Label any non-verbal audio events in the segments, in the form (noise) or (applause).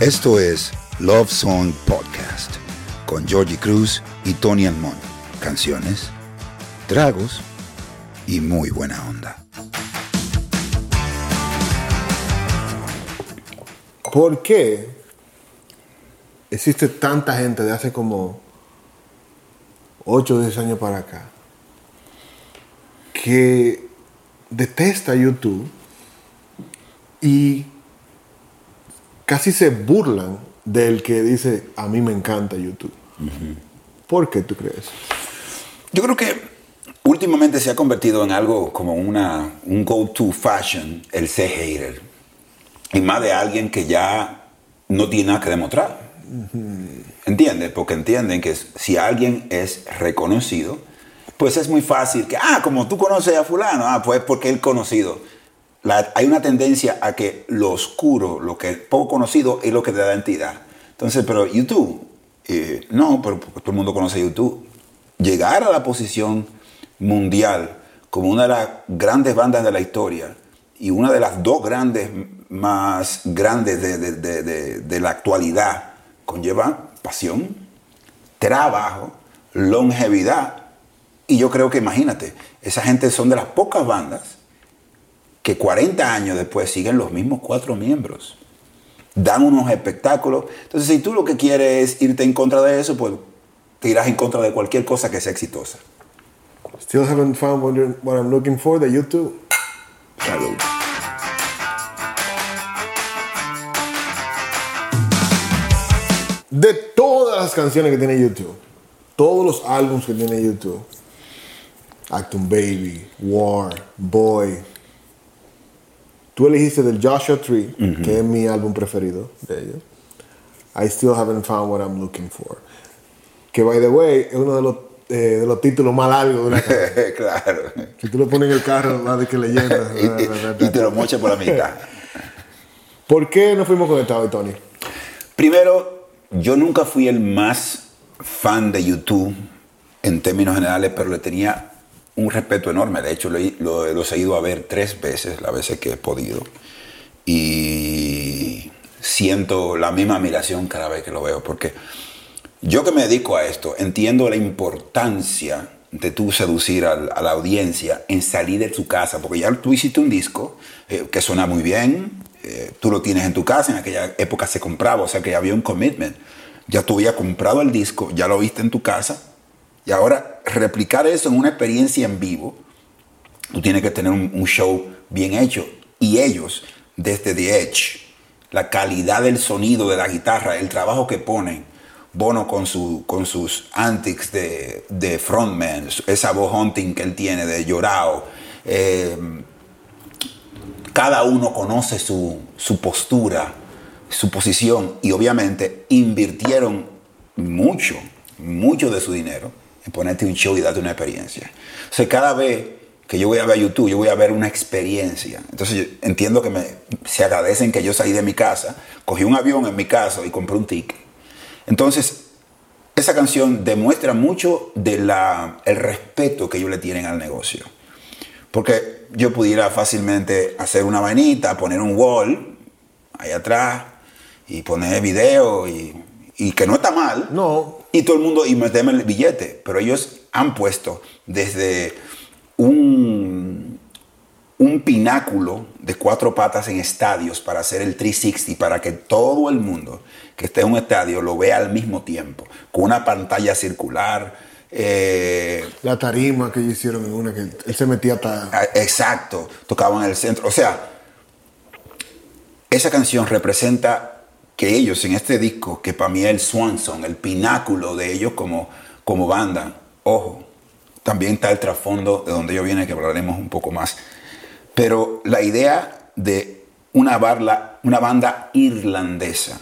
Esto es Love Song Podcast con Georgie Cruz y Tony Almond. Canciones, tragos y muy buena onda. ¿Por qué existe tanta gente de hace como 8 o 10 años para acá que detesta YouTube y casi se burlan del que dice a mí me encanta YouTube? ¿Por qué tú crees? Yo creo que últimamente se ha convertido en algo como una, un go-to fashion el ser hater. Y más de alguien que ya no tiene nada que demostrar. ¿Entiendes? Porque entienden que si alguien es reconocido, pues es muy fácil que, ah, como tú conoces a fulano, ah, pues porque él conocido. La- hay una tendencia a que lo oscuro, lo que poco conocido, es lo que te da entidad. Entonces, pero YouTube, eh, no, pero todo el mundo conoce YouTube. Llegar a la posición mundial como una de las grandes bandas de la historia y una de las dos grandes más grandes de, de- de- de- de la actualidad conlleva pasión, trabajo, longevidad. Y yo creo que imagínate, esa gente son de las pocas bandas que 40 años después siguen los mismos cuatro miembros. Dan unos espectáculos. Entonces, si tú lo que quieres es irte en contra de eso, pues te irás en contra de cualquier cosa que sea exitosa. Still haven't found what, I'm looking for de YouTube. Salud. De todas las canciones que tiene YouTube, todos los álbumes que tiene YouTube, Acton Baby, War, Boy, tú elegiste del Joshua Tree, que es mi álbum preferido de ellos. I still haven't found what I'm looking for. Que, by the way, es uno de los, eh, de los títulos más largos de una (laughs) canción. claro. Si tú lo pones en el carro, va de que leyenda. (laughs) y, y- te lo mocha por la mitad. ¿Por qué no fuimos conectados, Tony? Primero, yo nunca fui el más fan de YouTube en términos generales, pero le tenía un respeto enorme. De hecho, lo, lo- los he ido a ver tres veces, las veces que he podido. Y siento la misma admiración cada vez que lo veo, porque yo que me dedico a esto, entiendo la importancia de tú seducir a, la audiencia en salir de tu casa, porque ya tú hiciste un disco eh, que suena muy bien, eh, tú lo tienes en tu casa, en aquella época se compraba, o sea que había un commitment. Ya tú habías comprado el disco, ya lo viste en tu casa, y ahora replicar eso en una experiencia en vivo, tú tienes que tener un, show bien hecho. Y ellos, desde The Edge, la calidad del sonido de la guitarra, el trabajo que ponen, Bono con, con sus antics de, de frontman, esa voz hunting que él tiene de llorado. eh, cada uno conoce su, su postura, su posición y obviamente invirtieron mucho, mucho de su dinero en ponerte un show y darte una experiencia. O sea, cada vez que yo voy a ver YouTube, yo voy a ver una experiencia. Entonces yo entiendo que me, se agradecen que yo salí de mi casa, cogí un avión en mi casa y compré un ticket. Entonces, esa canción demuestra mucho del respeto que ellos le tienen al negocio. Porque yo pudiera fácilmente hacer una vainita, poner un wall ahí atrás y poner video y, y que no está mal. No. Y todo el mundo y meterme el billete. Pero ellos han puesto desde un, un pináculo de cuatro patas en estadios para hacer el 360, para que todo el mundo que esté en un estadio lo vea al mismo tiempo, con una pantalla circular. eh, La tarima que ellos hicieron en una que él se metía hasta... Ah, Exacto, tocaban en el centro. O sea, esa canción representa que ellos en este disco, que para mí es el Swanson, el pináculo de ellos como, como banda, ojo, también está el trasfondo de donde yo viene, que hablaremos un poco más. Pero la idea de una, barla, una banda irlandesa,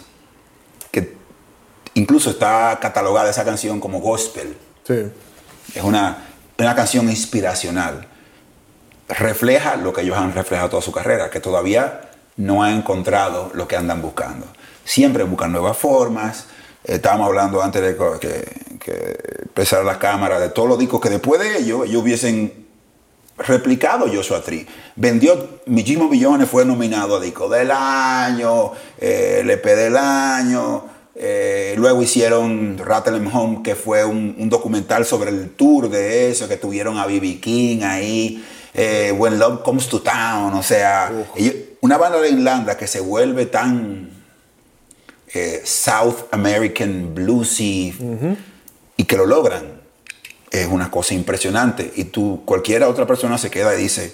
que incluso está catalogada esa canción como gospel, Sí. es una, una canción inspiracional. Refleja lo que ellos han reflejado toda su carrera, que todavía no han encontrado lo que andan buscando. Siempre buscan nuevas formas. Eh, estábamos hablando antes de que, que empezara la cámara, de todos los discos que después de ellos, ellos hubiesen replicado Joshua Tree. Vendió muchísimos millones, fue nominado a Disco del Año, eh, el EP del Año. eh, luego hicieron Rattle 'em Home, que fue un, un documental sobre el tour de eso, que tuvieron a B.B. King ahí. eh, When Love Comes to Town, o sea, ellos- una banda de Irlanda que se vuelve tan eh, South American bluesy y que lo logran es una cosa impresionante. Y tú, cualquiera otra persona se queda y dice,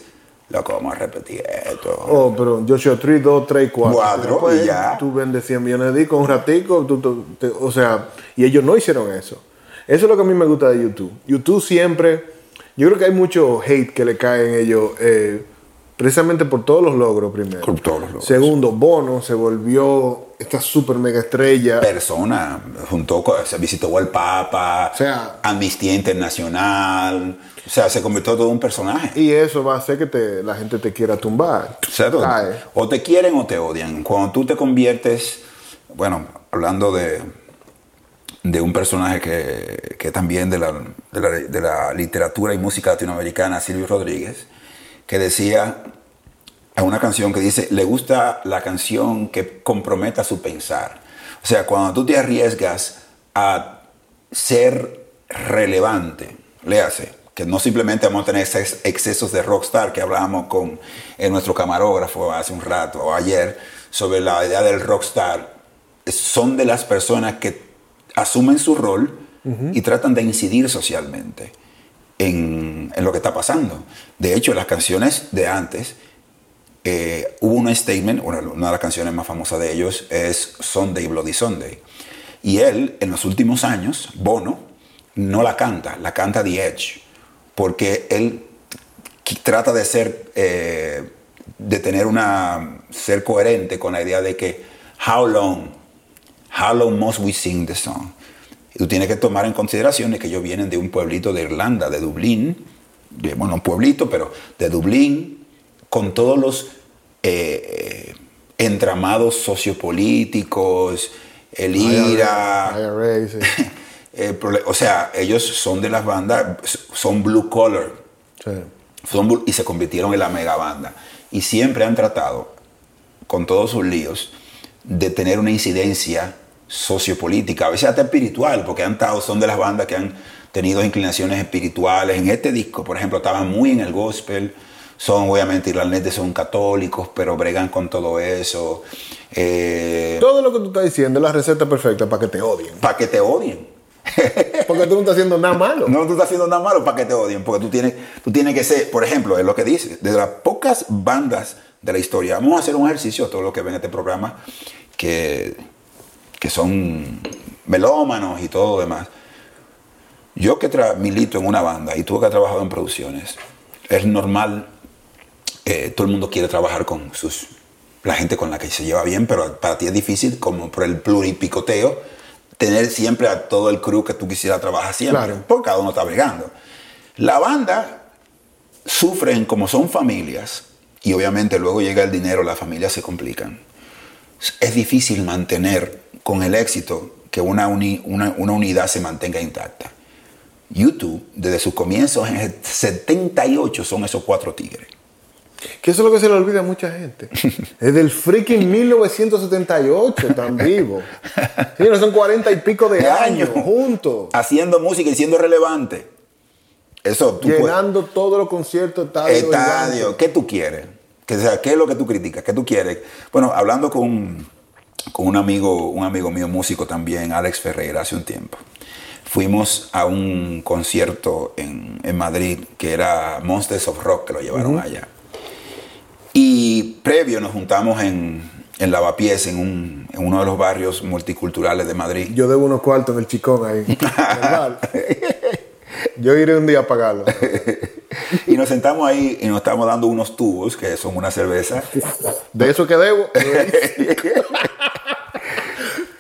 loco, vamos a repetir esto. Oh, pero Joshua Tree 2, 3, 4. Cuatro, y ya. Tú vendes 100 millones de discos un ratico, tú- tú- te- o sea, y ellos no hicieron eso. Eso es lo que a mí me gusta de YouTube. YouTube siempre, yo creo que hay mucho hate que le cae en ellos, eh, precisamente por todos los logros primero. Por todos los logros. Segundo, Bono se volvió esta super mega estrella. persona, junto con, se visitó al Papa, O sea- Amnistía Internacional, o sea, se convirtió todo un personaje. Y eso va a hacer que te- la gente te quiera tumbar. O te quieren o te odian. Cuando tú te conviertes, bueno, hablando de, de un personaje que, que también de la, de, la, de la literatura y música latinoamericana, Silvio Rodríguez, que decía, a una canción que dice, le gusta la canción que comprometa su pensar. O sea, cuando tú te arriesgas a ser relevante, léase, que no simplemente vamos a tener ex- excesos de rockstar que hablábamos con nuestro camarógrafo hace un rato o ayer sobre la idea del rockstar, son de las personas que asumen su rol y tratan de incidir socialmente en, en lo que está pasando. De hecho, las canciones de antes, eh, hubo un statement, una, una de las canciones más famosas de ellos es Sunday, Bloody Sunday. Y él, en los últimos años, Bono, no la canta, la canta The Edge, porque él trata de ser, eh, de tener una, ser coherente con la idea de que, how long, how long must we sing the song? Y tú tienes que tomar en consideración de que ellos vienen de un pueblito de Irlanda, de Dublín, de- bueno, un pueblito, pero de Dublín, con todos los eh, entramados sociopolíticos, el IRA, IRA, sí. (laughs) el prole- o sea, ellos son de las bandas, son blue collar, Sí. son y se convirtieron en la mega banda. Y siempre han tratado, con todos sus líos, de tener una incidencia sociopolítica, a veces hasta espiritual, porque han estado, son de las bandas que han tenido inclinaciones espirituales. En este disco, por ejemplo, estaban muy en el gospel. Son obviamente irlandeses, son católicos, pero bregan con todo eso. Eh, Todo lo que tú estás diciendo es la receta perfecta para que te odien. para que te odien. (laughs) Porque tú no estás haciendo nada malo. No, tú estás haciendo nada malo para que te odien, porque tú tienes, tú tienes que ser, por ejemplo, es lo que dice, de las pocas bandas de la historia, vamos a hacer un ejercicio, todos los que ven este programa, que, que son melómanos y todo lo demás. Yo que tra- milito en una banda y tú que has trabajado en producciones, es normal, eh, todo el mundo quiere trabajar con sus, la gente con la que se lleva bien, pero para ti es difícil, como por el pluripicoteo, tener siempre a todo el crew que tú quisieras trabajar siempre, Claro. porque cada uno está bregando. La banda sufren como son familias, y obviamente luego llega el dinero, las familias se complican. Es difícil mantener con el éxito que una, uni- una, una unidad se mantenga intacta. YouTube, desde sus comienzos en el 78, son esos cuatro tigres. Que eso es lo que se le olvida a mucha gente. (laughs) es del freaking 1978, tan (laughs) vivo. Sí, no son cuarenta y pico de años juntos. Haciendo música y siendo relevante. Eso tú puedes- Llenando todos los conciertos, estadios. Estadio, ¿qué tú quieres? Que, sea, ¿Qué es lo que tú criticas? ¿Qué tú quieres? Bueno, hablando con, con un, amigo, un amigo mío músico también, Alex Ferreira, hace un tiempo. Fuimos a un concierto en, en Madrid que era Monsters of Rock, que lo llevaron allá. Y previo nos juntamos en, en Lavapiés, en, un- en uno de los barrios multiculturales de Madrid. Yo debo unos cuartos en el chicón ahí. (laughs) Yo iré un día a pagarlo. (laughs) Y nos sentamos ahí y nos estamos dando unos tubos, que son una cerveza. De eso que debo. (laughs)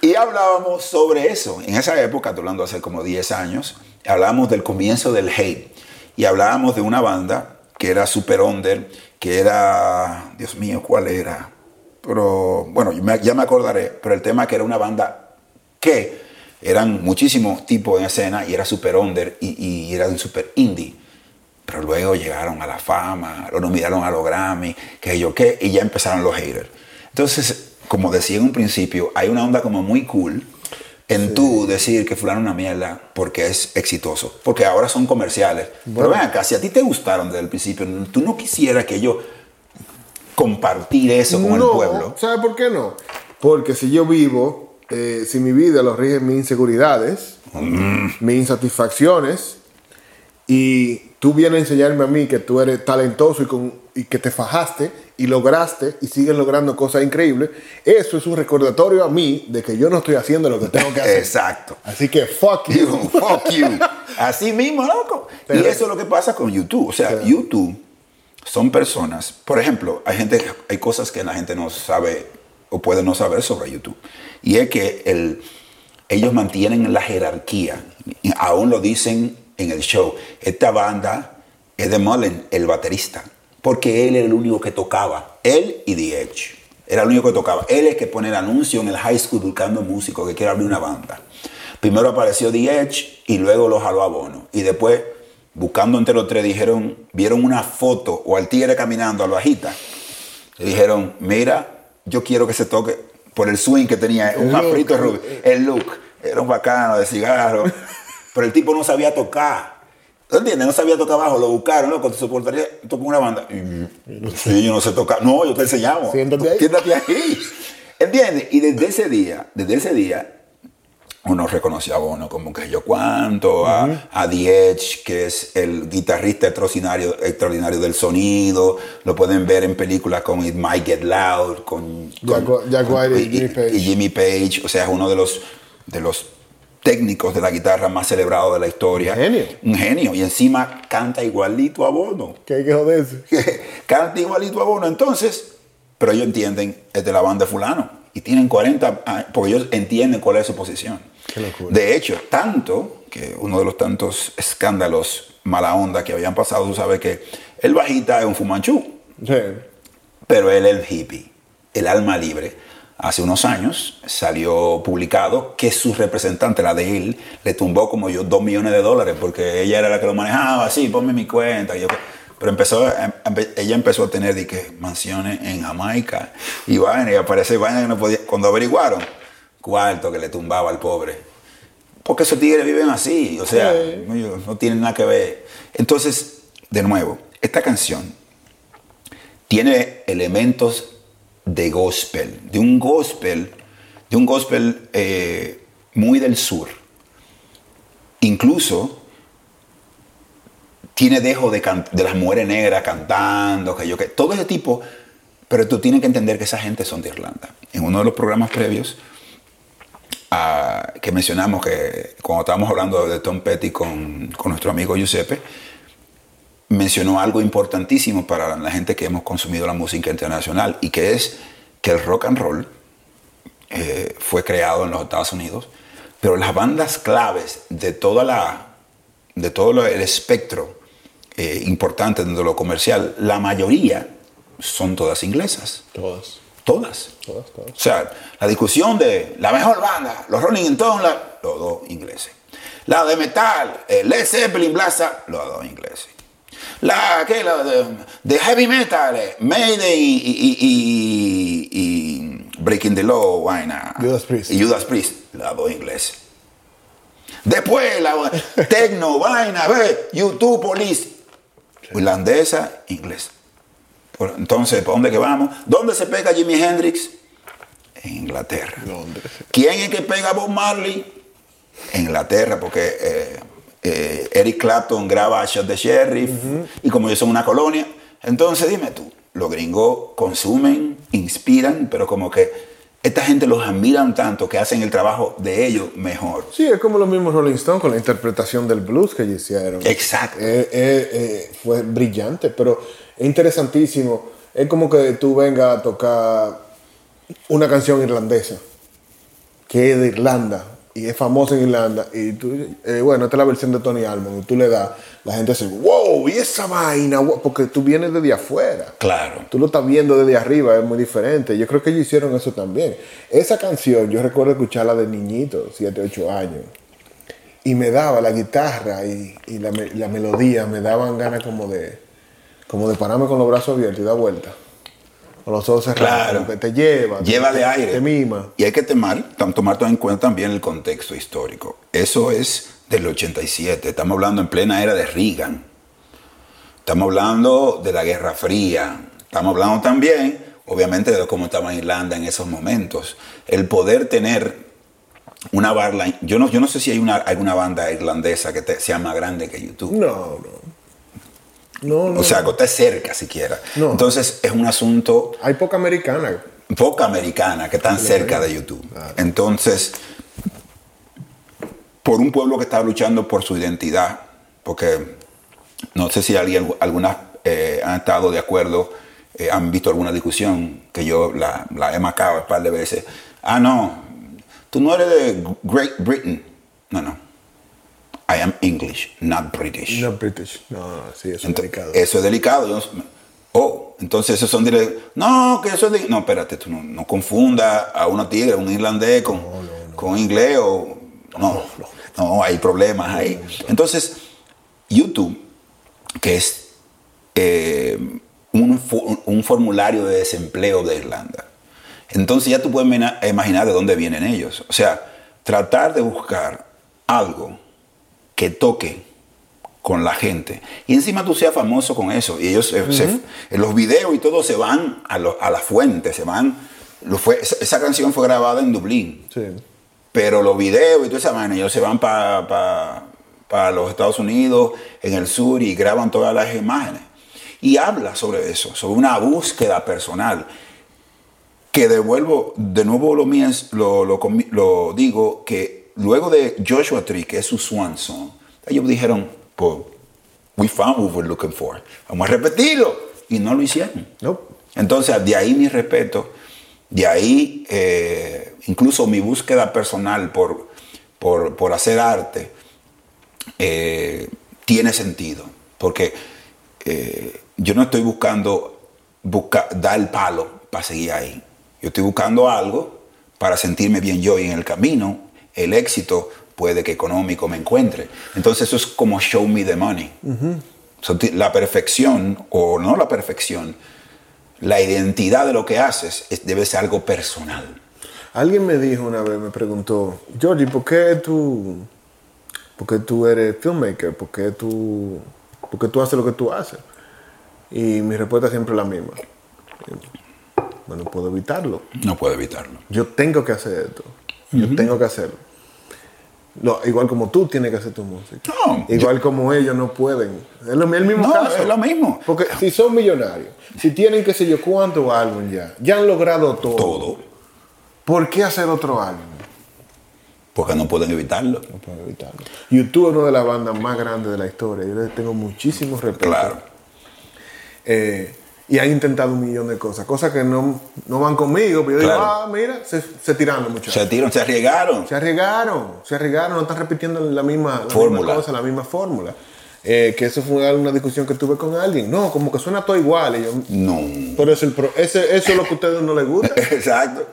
Y hablábamos sobre eso. En esa época, hablando hace como 10 años, hablábamos del comienzo del hate. Y hablábamos de una banda que era super under, que era, Dios mío, ¿cuál era? Pero, bueno, ya me acordaré, pero el tema que era una banda que eran muchísimos tipos en escena y era super under y, y era un super indie. pero luego llegaron a la fama, lo nominaron a los Grammy, que yo qué, y ya empezaron los haters. Entonces, como decía en un principio, hay una onda como muy cool en tú decir que fulano es una mierda porque es exitoso, porque ahora son comerciales. Pero ven acá, si a ti te gustaron desde el principio, tú no quisieras que yo compartir eso con no, el pueblo. ¿Sabes por qué no? Porque si yo vivo, eh, si mi vida lo rigen mis inseguridades, Mm. mis insatisfacciones, y tú vienes a enseñarme a mí que tú eres talentoso y, con, y que te fajaste y lograste y sigues logrando cosas increíbles, eso es un recordatorio a mí de que yo no estoy haciendo lo que tengo que hacer. Exacto. Así que fuck you. You, (laughs) fuck you. Así mismo, loco. y Pero- eso es lo que pasa con YouTube. O sea, YouTube son personas. Por ejemplo, hay gente, hay cosas que la gente no sabe o puede no saber sobre YouTube. Y es que el, ellos mantienen la jerarquía. Y aún lo dicen en el show. Esta banda es de Mullen, el baterista. Porque él era el único que tocaba. Él y The Edge. Era el único que tocaba. Él es el que pone el anuncio en el high school buscando músicos que quiere abrir una banda. Primero apareció The Edge y luego lo jaló a Bono. Y después, buscando entre los tres, dijeron, vieron una foto o al tigre caminando, al bajita. Le dijeron, mira, yo quiero que se toque por el swing que tenía, un afrito rubio. El look. Era un bacano de cigarro. (laughs) Pero el tipo no sabía tocar. ¿Tú entiendes? No sabía tocar bajo. Lo buscaron, loco. ¿Te soportaría tocar una banda? Sí, yo no sé tocar. No, yo te enseñamos. Siéntate ahí. Siéntate ahí. ¿Entiendes? Y desde ese día, desde ese día, uno reconoció a Bono como que yo cuánto, a, a The Edge, que es el guitarrista extraordinario, extraordinario del sonido. Lo pueden ver en películas como It Might Get Loud, con, Jack- con- Jack con- White y Jimmy Page. y Jimmy Page. O sea, es uno de los, de los técnicos de la guitarra más celebrados de la historia. Un genio. Un genio. Y encima canta igualito a Bono. (laughs) Que hay que joderse. (laughs) canta igualito a Bono. Entonces, pero ellos entienden, es de la banda fulano. Y tienen 40 años, porque ellos entienden cuál es su posición. Qué locura. De hecho, tanto que uno de los tantos escándalos mala onda que habían pasado, tú sabes que el bajita es un fumanchú, Sí. pero él es el hippie, el alma libre. Hace unos años salió publicado que su representante, la de él, le tumbó como yo dos millones de dólares porque ella era la que lo manejaba, así, ponme mi cuenta. yo, pero empezó, em- empe- ella empezó a tener de que, mansiones en Jamaica y vaina, y aparece vaina que no podía. Cuando averiguaron, cuarto que le tumbaba al pobre. Porque esos tigres viven así, o sea, Sí. no, no tienen nada que ver. Entonces, de nuevo, esta canción tiene elementos de gospel, de un gospel, de un gospel eh, muy del sur. Incluso tiene dejo de, de las mujeres negras cantando, que yo que todo ese tipo, pero tú tienes que entender que esa gente son de Irlanda. En uno de los programas previos ah, que mencionamos que cuando estábamos hablando de Tom Petty con, con nuestro amigo Giuseppe, mencionó algo importantísimo para la gente que hemos consumido la música internacional y que es que el rock and roll eh, fue creado en los Estados Unidos, pero las bandas claves de toda la de todo el espectro eh, importante de lo comercial, la mayoría son todas inglesas, Todas. todas. Todas, todas. O sea, la discusión de la mejor banda, los Rolling Stones, la- los dos ingleses. La de metal, eh, Led Zeppelin, Blasa, los dos ingleses. La, ¿qué? la de, de heavy metal, eh, Mayday y, y- y- y Breaking the Law, vaina. Judas Priest. Y Judas Priest, los dos ingleses. Después, la (laughs) techno, vaina, ve, YouTube, Police, irlandesa, inglés. Entonces, ¿para dónde que vamos? ¿Dónde se pega Jimi Hendrix? En Inglaterra. ¿Quién es que pega a Bob Marley? En Inglaterra, porque eh, eh, Eric Clapton graba a Shot the Sheriff y como ellos son una colonia, entonces dime tú, los gringos consumen, inspiran, pero como que esta gente los admiran tanto que hacen el trabajo de ellos mejor. Sí, es como los mismos Rolling Stones con la interpretación del blues que ellos hicieron. Exacto. Eh, eh, eh, fue brillante, pero es interesantísimo. Es como que tú vengas a tocar una canción irlandesa, que es de Irlanda, y es famosa en Irlanda, y tú, eh, bueno, esta es la versión de Tony Almond, y tú le das, la gente dice, wow, y esa vaina, wow", porque tú vienes desde afuera. Claro. Tú lo estás viendo desde arriba, es muy diferente. Yo creo que ellos hicieron eso también. Esa canción, yo recuerdo escucharla de niñito, 7, 8 años. y me daba la guitarra y, y la, la melodía, me daban ganas como de, como de pararme con los brazos abiertos y dar vuelta. Con los ojos cerrados. Claro. que te lleva. Lleva te, de aire. Te mima. Y hay que tomar, tam- tomar en cuenta también el contexto histórico. Eso es del 87. Estamos hablando en plena era de Reagan. Estamos hablando de la Guerra Fría. Estamos hablando también, obviamente, de cómo estaba Irlanda en esos momentos. El poder tener una banda. Yo no, yo no sé si hay una, alguna banda irlandesa que te- sea más grande que YouTube. No, no. No, no. O sea, que esté cerca siquiera. No. Entonces es un asunto hay poca americana. poca americana que están cerca de YouTube. Entonces, por un pueblo que está luchando por su identidad, porque no sé si alguien, algunas eh, han estado de acuerdo, eh, han visto alguna discusión que yo la, la he marcado un par de veces. Ah, no, tú no eres de Great Britain. No, no. I am English, not British. No British. No, sí, eso es delicado. Eso es delicado. Yo oh, entonces esos son dire- No, que eso es de- No, espérate, tú no, no confundas a unos tigres, un irlandés con, con inglés o... No, no, hay problemas ahí. Entonces, YouTube, que es eh, un, un formulario de desempleo de Irlanda. Entonces ya tú puedes imaginar de dónde vienen ellos. O sea, tratar de buscar algo que toque con la gente. Y encima tú seas famoso con eso. Y ellos, se- se- en los videos y todo se van a, lo- a la fuente, se van... Lo fue, esa, esa canción fue grabada en Dublín. Sí. Pero los videos y toda esa vaina, ellos se van para los Estados Unidos, en el sur, y graban todas las imágenes. Y habla sobre eso, sobre una búsqueda personal. Que devuelvo, de nuevo lo, lo, lo digo, que luego de Joshua Tree, que es su swan song, ellos dijeron, pues, we found what we're looking for. Vamos a repetirlo. Y no lo hicieron. Nope. Entonces, de ahí mi respeto, de ahí eh, incluso mi búsqueda personal por, por, por hacer arte eh, tiene sentido, porque eh, yo no estoy buscando busca- dar el palo para seguir ahí. Yo estoy buscando algo para sentirme bien yo y en el camino el éxito puede que económico me encuentre. Entonces eso es como show me the money. So, ti- la perfección, o no la perfección, la identidad de lo que haces es- debe ser algo personal. Alguien me dijo una vez, me preguntó, Georgie, ¿por qué tú, por qué tú eres filmmaker? ¿Por qué tú, por qué tú haces lo que tú haces? Y mi respuesta siempre es la misma. Bueno, puedo evitarlo. No puedo evitarlo. Yo tengo que hacer esto. Yo tengo que hacerlo. No, igual como tú tienes que hacer tu música. No, igual como ellos no pueden. Es lo, el mismo No, caso. es lo mismo. Porque si son millonarios, si tienen qué sé yo cuántos álbum ya, ya han logrado todo. Todo. ¿Por qué hacer otro álbum? Porque no pueden evitarlo. No puedo evitarlo. YouTube es una de las bandas más grandes de la historia. Yo les tengo muchísimo respeto. Claro. Eh, y han intentado un millón de cosas. Cosas que no, no van conmigo. Pero yo digo, ah, mira, se, se tiraron muchachos. Se tiraron, se arriesgaron. Se arriesgaron, se arriesgaron, no están repitiendo la misma, la Fórmula. misma cosa, la misma fórmula. Eh, que eso fue una discusión que tuve con alguien. No, como que suena todo igual. Y yo, No. pero es el pro- ese, eso es lo que a ustedes no les gusta. (laughs) Exacto.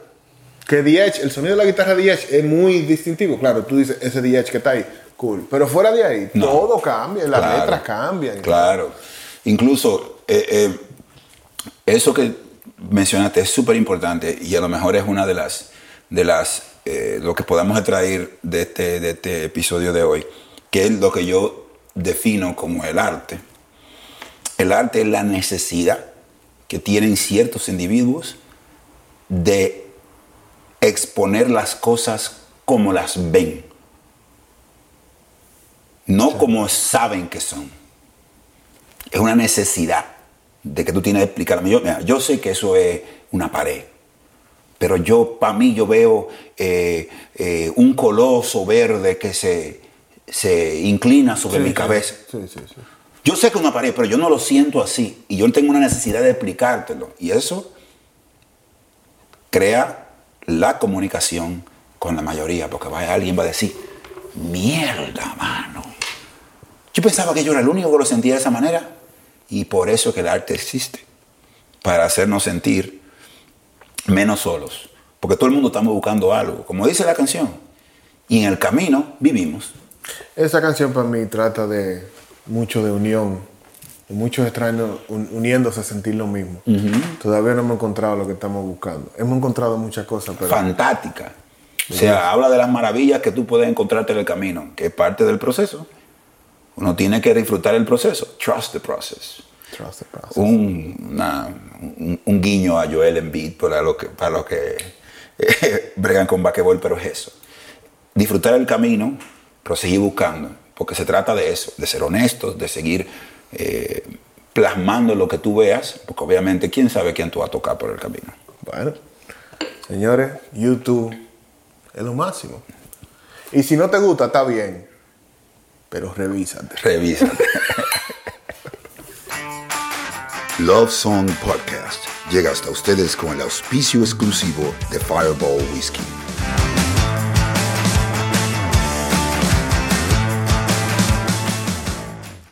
que DH, el sonido de la guitarra DH es muy distintivo. Claro, tú dices ese DH que está ahí, cool. Pero fuera de ahí, No. todo cambia, las Claro. letras cambian. Claro. Incluso eh, eh, eso que mencionaste es súper importante y a lo mejor es una de las, de las eh, lo que podamos extraer de este, de este episodio de hoy, que es lo que yo defino como el arte. El arte es la necesidad que tienen ciertos individuos de exponer las cosas como las ven, no como saben que son. Es una necesidad de que tú tienes que explicarme. Yo, mira, yo sé que eso es una pared, pero yo, para mí, yo veo eh, eh, un coloso verde que se, se inclina sobre Sí, mi cabeza. Sí, sí, sí. Yo sé que es una pared, pero yo no lo siento así. Y yo tengo una necesidad de explicártelo. Y eso crea la comunicación con la mayoría, porque alguien va a decir, mierda, mano. Yo pensaba que yo era el único que lo sentía de esa manera. Y por eso que el arte existe. Para hacernos sentir menos solos. Porque todo el mundo estamos buscando algo, como dice la canción. Y en el camino vivimos. Esa canción para mí trata de mucho de unión, de muchos extraños un- uniéndose a sentir lo mismo. Todavía no hemos encontrado lo que estamos buscando. Hemos encontrado muchas cosas, pero Fantástica. O sea, habla de las maravillas que tú puedes encontrarte en el camino, que es parte del proceso. Uno tiene que disfrutar el proceso. Trust the process. trust the process. Un, una- un, un guiño a Joel Embiid para los que, para los que eh, (laughs) bregan con basquetbol, pero es eso. Disfrutar el camino, pero seguir buscando, porque se trata de eso, de ser honestos, de seguir eh, plasmando lo que tú veas, porque obviamente quién sabe quién tú vas a tocar por el camino. Bueno, señores, YouTube es lo máximo. Y si no te gusta, está bien, pero revísate. Revísate. (laughs) Love Song Podcast llega hasta ustedes con el auspicio exclusivo de Fireball Whiskey.